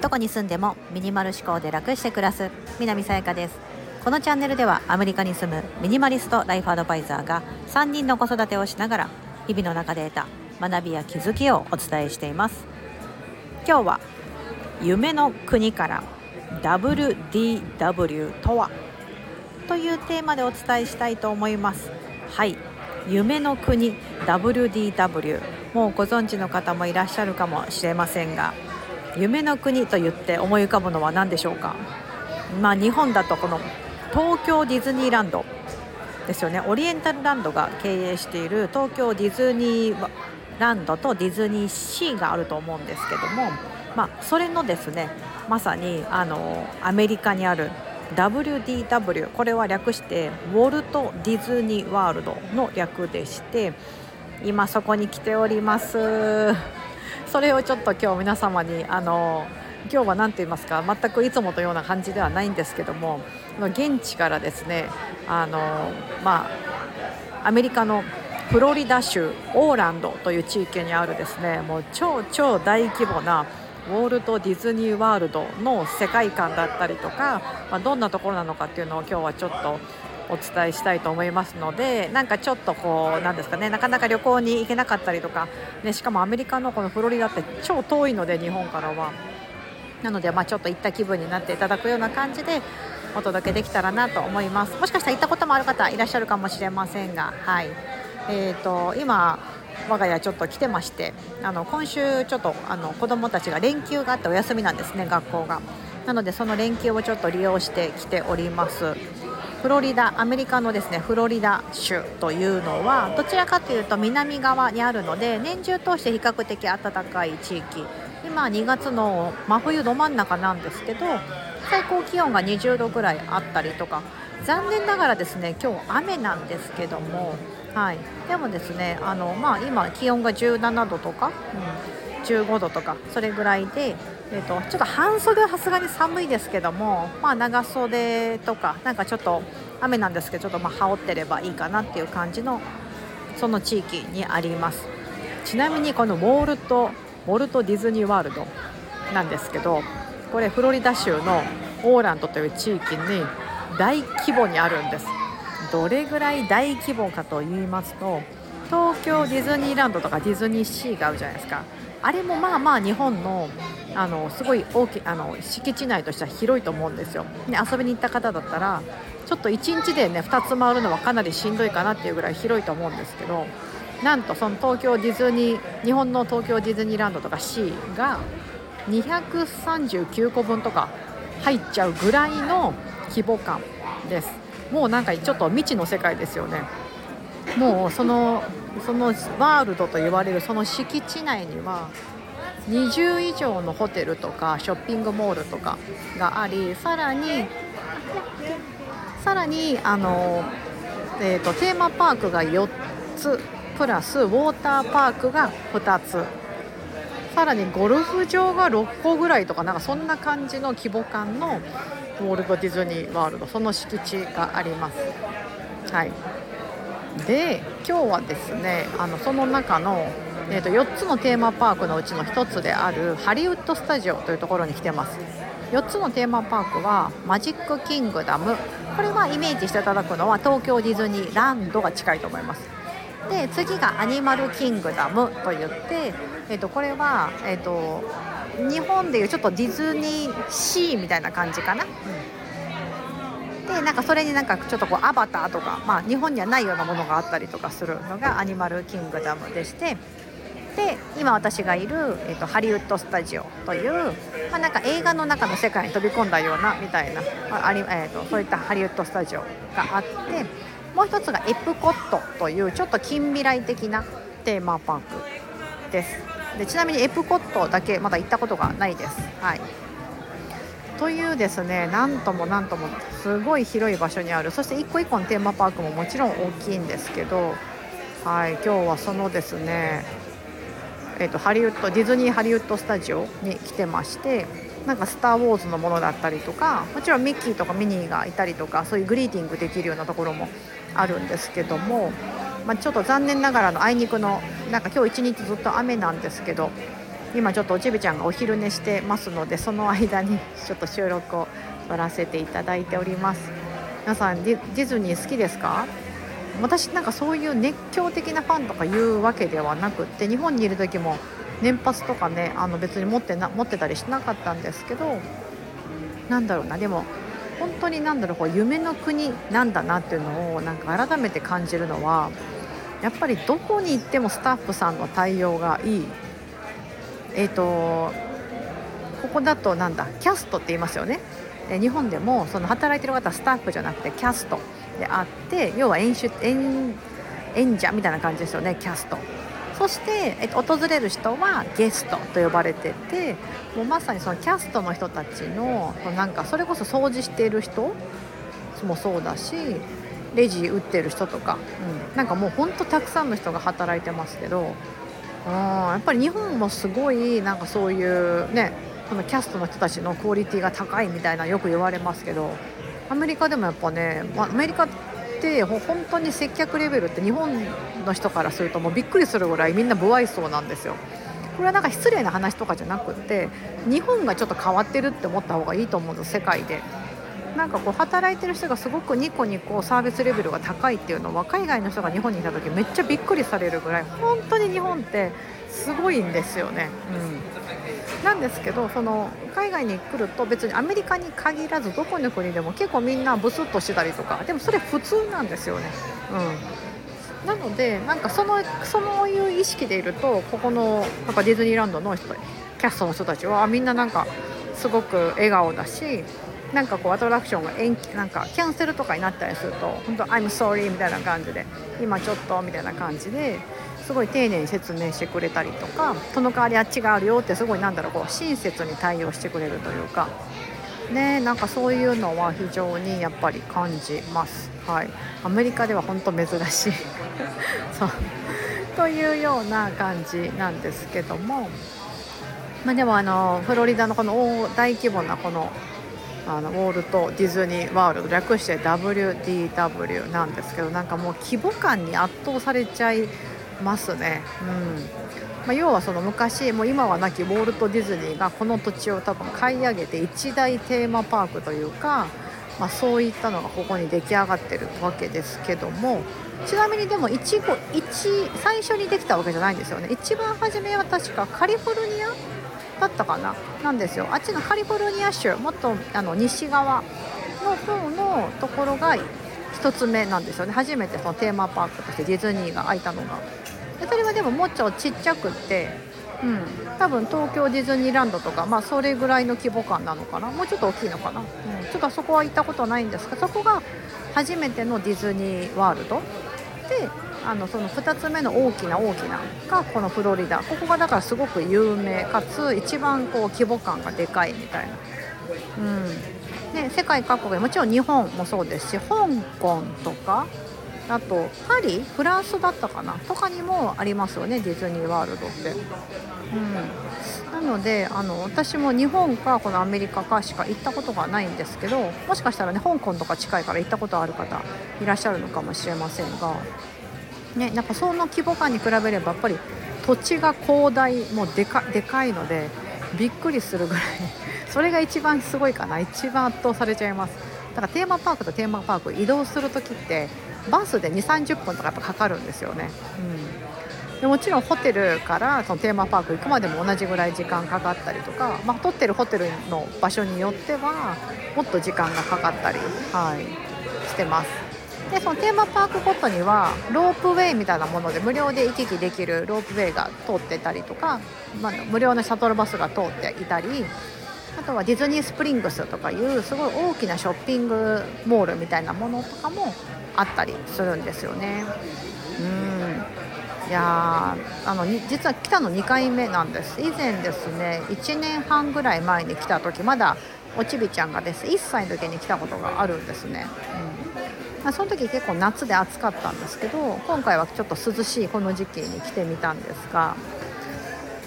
どこに住んでもミニマル思考で楽して暮らす南さやかです。このチャンネルではアメリカに住むミニマリストライフアドバイザーが3人の子育てをしながら日々の中で得た学びや気づきをお伝えしています。今日は夢の国から WDW とはというテーマでお伝えしたいと思います。はい。夢の国 WDW もうご存知の方もいらっしゃるかもしれませんが夢の国と言って思い浮かぶのは何でしょうか？まあ日本だとこの東京ディズニーランドですよね。オリエンタルランドが経営している東京ディズニーランドとディズニーシーがあると思うんですけども、まあ、それのですねまさにあのアメリカにある WDW これは略してウォルト・ディズニー・ワールドの略でして今そこに来ております。それをちょっと今日皆様にあの今日は何て言いますか全くいつもとような感じではないんですけども現地からですねあのまあアメリカのフロリダ州オーランドという地域にあるですねもう超超大規模なウォールト・ディズニー・ワールドの世界観だったりとか、まあ、どんなところなのかっていうのを今日はちょっとお伝えしたいと思いますのでなんかちょっとこうなんですかねなかなか旅行に行けなかったりとか、ね、しかもアメリカのこのフロリダって超遠いので日本からは。なので、まあ、ちょっと行った気分になっていただくような感じでお届けできたらなと思います。もしかしたら行ったこともある方いらっしゃるかもしれませんがはい。えーと、今我が家ちょっと来てましてあの今週ちょっとあの子どもたちが連休があってお休みなんですね学校が。なのでその連休をちょっと利用してきております。フロリダアメリカのですねフロリダ州というのはどちらかというと南側にあるので年中通して比較的暖かい地域。今2月の真冬ど真ん中なんですけど最高気温が20度ぐらいあったりとか。残念ながらですね今日雨なんですけどもはい、でもですねあの、まあ、今気温が17度とか、うん、15度とかそれぐらいで、えーと、ちょっと半袖はさすがに寒いですけども、まあ、長袖とかなんかちょっと雨なんですけどちょっとまあ羽織ってればいいかなっていう感じのその地域にあります。ちなみにこのウォルトウォルト・ディズニー・ワールドなんですけどこれフロリダ州のオーランドという地域に大規模にあるんです。どれぐらい大規模かと言いますと東京ディズニーランドとかディズニーシーがあるじゃないですか。あれもまあまあ日本のあのすごい大きあの敷地内としては広いと思うんですよ、ね、遊びに行った方だったらちょっと1日でね2つ回るのはかなりしんどいかなっていうぐらい広いと思うんですけどなんとその東京ディズニー日本の東京ディズニーランドとかシーが239個分とか入っちゃうぐらいの規模感です。もうなんかちょっと未知の世界ですよね。もうそのそのワールドと言われるその敷地内には20以上のホテルとかショッピングモールとかがありさらにさらにあの、えーと、テーマパークが4つプラスウォーターパークが2つ。さらにゴルフ場が6個ぐらいとかなんかそんな感じの規模感のウォルト・ディズニー・ワールド。その敷地があります。はい、で今日はですねあのその中の、えーと、4つのテーマパークのうちの1つであるハリウッド・スタジオというところに来てます。4つのテーマパークはマジック・キングダム。これはイメージしていただくのは東京ディズニーランドが近いと思います。で次がアニマル・キングダムといって、えーと、これは、えーと日本でいうちょっとディズニーシーみたいな感じかな、うん、でなんかそれになんかちょっとこうアバターとか、まあ、日本にはないようなものがあったりとかするのがアニマルキングダムでしてで今私がいる、えーと、ハリウッドスタジオという、まあ、なんか映画の中の世界に飛び込んだようなみたいな、まあえー、とそういったハリウッドスタジオがあってもう一つがエプコットというちょっと近未来的なテーマパークです。でちなみにエプコットだけまだ行ったことがないです。はいというですねなんともなんともすごい広い場所にあるそして一個一個のテーマパークももちろん大きいんですけど、はい、今日はそのですね、えーと、ハリウッドディズニーハリウッドスタジオに来てましてなんか「スター・ウォーズ」のものだったりとかもちろんミッキーとかミニーがいたりとかそういうグリーティングできるようなところもあるんですけどもまあ、ちょっと残念ながらのあいにくのなんか今日一日ずっと雨なんですけど今ちょっとおちびちゃんがお昼寝してますのでその間にちょっと収録を撮らせていただいております。皆さんディズニー好きですか？私なんかそういう熱狂的なファンとかいうわけではなくって日本にいる時も年パスとかねあの別に持ってな持ってたりしなかったんですけどなんだろうなでも本当になんだろうこう夢の国なんだなっていうのをなんか改めて感じるのはやっぱりどこに行ってもスタッフさんの対応がいい。えっ、ー、とここだとなんだキャストって言いますよね。日本でもその働いてる方はスタッフじゃなくてキャスト。であって要は演出演演者みたいな感じですよねキャスト。そして、えっと、訪れる人はゲストと呼ばれててもうまさにそのキャストの人たちのなんかそれこそ掃除している人もそうだしレジ打ってる人とか、うん、なんかもうほんとたくさんの人が働いてますけどやっぱり日本もすごいなんかそういうねこのキャストの人たちのクオリティが高いみたいなよく言われますけどアメリカでもやっぱね、まあ、アメリカって本当に接客レベルって日本の人からするともうびっくりするぐらいみんな不愛想なんですよ。これはなんか失礼な話とかじゃなくって日本がちょっと変わってるって思った方がいいと思うんです世界で。なんかこう働いてる人がすごくニコニコサービスレベルが高いっていうのは海外の人が日本にいた時めっちゃびっくりされるぐらい本当に日本ってすごいんですよね。うん、なんですけどその海外に来ると別にアメリカに限らずどこの国でも結構みんなブスッとしてたりとかでもそれ普通なんですよね。うん、なのでなんかそのそういう意識でいるとここのなんかディズニーランドの人キャストの人たちはみんななんかすごく笑顔だしなんかこうアトラクションが延期なんかキャンセルとかになったりすると本当 I'm sorry みたいな感じで今ちょっとみたいな感じですごい丁寧に説明してくれたりとかその代わりあっちがあるよってすごいなんだろうこう親切に対応してくれるというか。ねなんかそういうのは非常にやっぱり感じます。はい、アメリカでは本当珍しい。そう。というような感じなんですけども、まあ、でもあのフロリダのこの大規模なこのあのウォルト・ディズニー・ワールド略して WDW なんですけどなんかもう規模感に圧倒されちゃいますね。うんまあ、要はその昔もう今はなきウォルト・ディズニーがこの土地を多分買い上げて一大テーマパークというか、まあ、そういったのがここに出来上がってるわけですけどもちなみにでも一一最初にできたわけじゃないんですよね一番初めは確かカリフォルニアだったかな？なんですよ。あっちのカリフォルニア州もっとあの西側の方のところが1つ目なんですよね。初めてそのテーマパークとしてディズニーが開いたのが。それはでももうちょっとちっちゃくってうん。多分東京ディズニーランドとかまあそれぐらいの規模感なのかな。もうちょっと大きいのかな、うん、ちょっとそこは行ったことないんですけどそこが初めてのディズニーワールド。であのその2つ目の大きな大きながこのフロリダここがだからすごく有名かつ一番こう規模感がでかいみたいな。うんね、世界各国でもちろん日本もそうですし香港とかあとパリフランスだったかなとかにもありますよねディズニーワールドって。うん、なのであの私も日本かこのアメリカかしか行ったことがないんですけどもしかしたらね香港とか近いから行ったことある方いらっしゃるのかもしれませんがね、なんかその規模感に比べればやっぱり土地が広大もうでかでかいのでびっくりするぐらい それが一番すごいかな一番圧倒されちゃいます。だからテーマパークとテーマパーク移動する時ってバスで2 3 0分とかやっぱかかるんですよね、うん、でもちろんホテルからそのテーマパーク行くまでも同じぐらい時間かかったりとか、まあ、取ってるホテルの場所によってはもっと時間がかかったり、はい、してます。でそのテーマパークごとにはロープウェイみたいなもので無料で行き来できるロープウェイが通ってたりとか、まあ、無料のシャトルバスが通っていたりあとはディズニースプリングスとかいうすごい大きなショッピングモールみたいなものとかもあったりするんですよね。うん。いやあの実は来たの2回目なんです。以前ですね1年半ぐらい前に来た時まだおちびちゃんがです。1歳の時に来たことがあるんですね、うん。まあ、その時結構夏で暑かったんですけど今回はちょっと涼しいこの時期に来てみたんですが、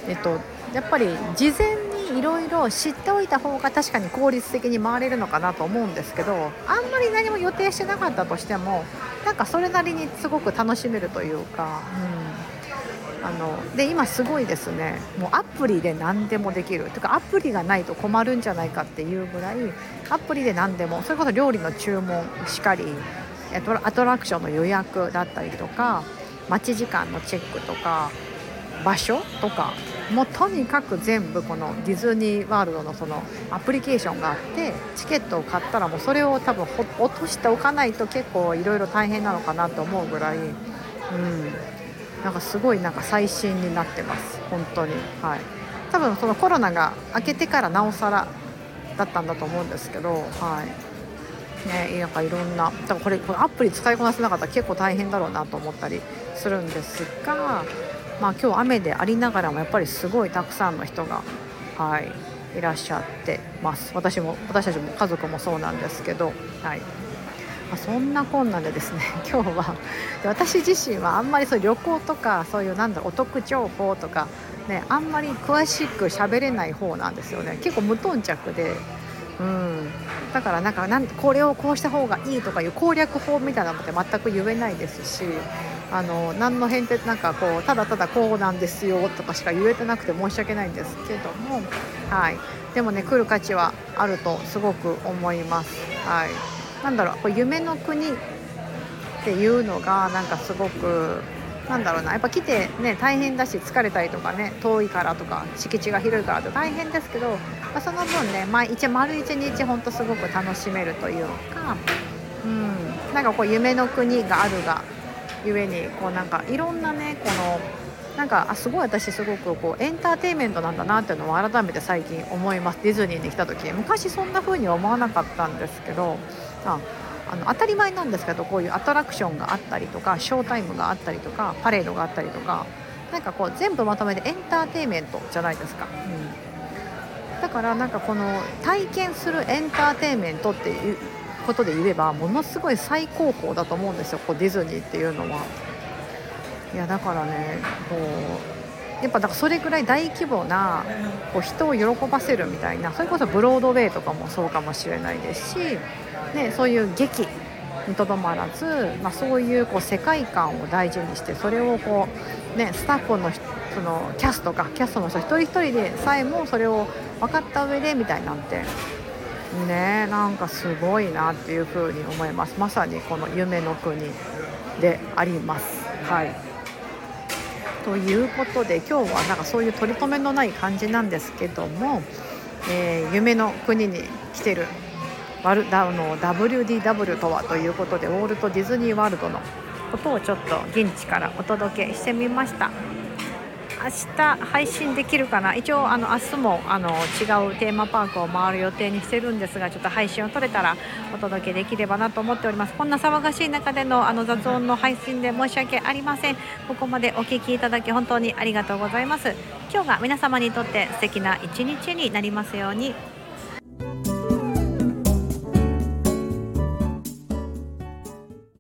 えっと、やっぱり事前にいろいろ知っておいた方が確かに効率的に回れるのかなと思うんですけどあんまり何も予定してなかったとしてもなんかそれなりにすごく楽しめるというか。うんあので今すごいですねもうアプリで何でもできるとかアプリがないと困るんじゃないかっていうぐらいアプリで何でもそれこそ料理の注文しかりアトラクションの予約だったりとか待ち時間のチェックとか場所とかもうとにかく全部このディズニーワールドのそのアプリケーションがあってチケットを買ったらもうそれを多分落としておかないと結構いろいろ大変なのかなと思うぐらい、うん、なんかすごいなんか最新になってます。本当に。はい。多分そのコロナが明けてからなおさらだったんだと思うんですけどはい。ねなんかいろんな多分これこれアプリ使いこなせなかったら結構大変だろうなと思ったりするんですがまあ、今日雨でありながらもやっぱりすごいたくさんの人が、はい、いらっしゃってます私も私たちも家族もそうなんですけど、はいまあ、そんなこんなでですね 今日は私自身はあんまりそう旅行とかそういうなんだろうお得情報とか、ね、あんまり詳しく喋れない方なんですよね結構無頓着で。うん、だからなんかなんこれをこうした方がいいとかいう攻略法みたいなのって全く言えないですしあの何の変哲なんかこうただただこうなんですよとかしか言えてなくて申し訳ないんですけども、はい、でもね来る価値はあるとすごく思います。はい、なんだろうこう夢の国っていうのがなんかすごくなんだろうな。やっぱ来てね大変だし疲れたりとかね遠いからとか敷地が広いからって大変ですけど、まあ、その分ね毎日丸一日ほんとすごく楽しめるというか、うん、なんかこう夢の国があるがゆえにこうなんかいろんなねこのなんかあすごい私すごくこうエンターテインメントなんだなっていうのを改めて最近思います。ディズニーに来た時。昔そんな風に思わなかったんですけどああの当たり前なんですけどこういうアトラクションがあったりとかショータイムがあったりとかパレードがあったりとかなんかこう全部まとめてエンターテインメントじゃないですか、うん、だからなんかこの体験するエンターテインメントっていうことで言えばものすごい最高峰だと思うんですよこうディズニーっていうのは。いやだからねこうやっぱだからそれぐらい大規模なこう人を喜ばせるみたいなそれこそブロードウェイとかもそうかもしれないですし、ね、そういう劇にとどまらず、まあ、そういうこう世界観を大事にしてそれをこう、ね、スタッフのそのキャストかキャストの人一人一人でさえもそれを分かった上でみたいなんてねなんかすごいなっていうふうに思いますまさにこの夢の国であります。はいということで今日はなんかそういう取り留めのない感じなんですけども、えー、夢の国に来てるワルダの WDW とはということでウォルト・ディズニー・ワールドのことをちょっと現地からお届けしてみました。明日配信できるかな？一応あの明日もあの違うテーマパークを回る予定にしてるんですがちょっと配信を取れたらお届けできればなと思っております。こんな騒がしい中でのあの雑音の配信で申し訳ありません。ここまでお聴きいただき本当にありがとうございます。今日が皆様にとって素敵な一日になりますように。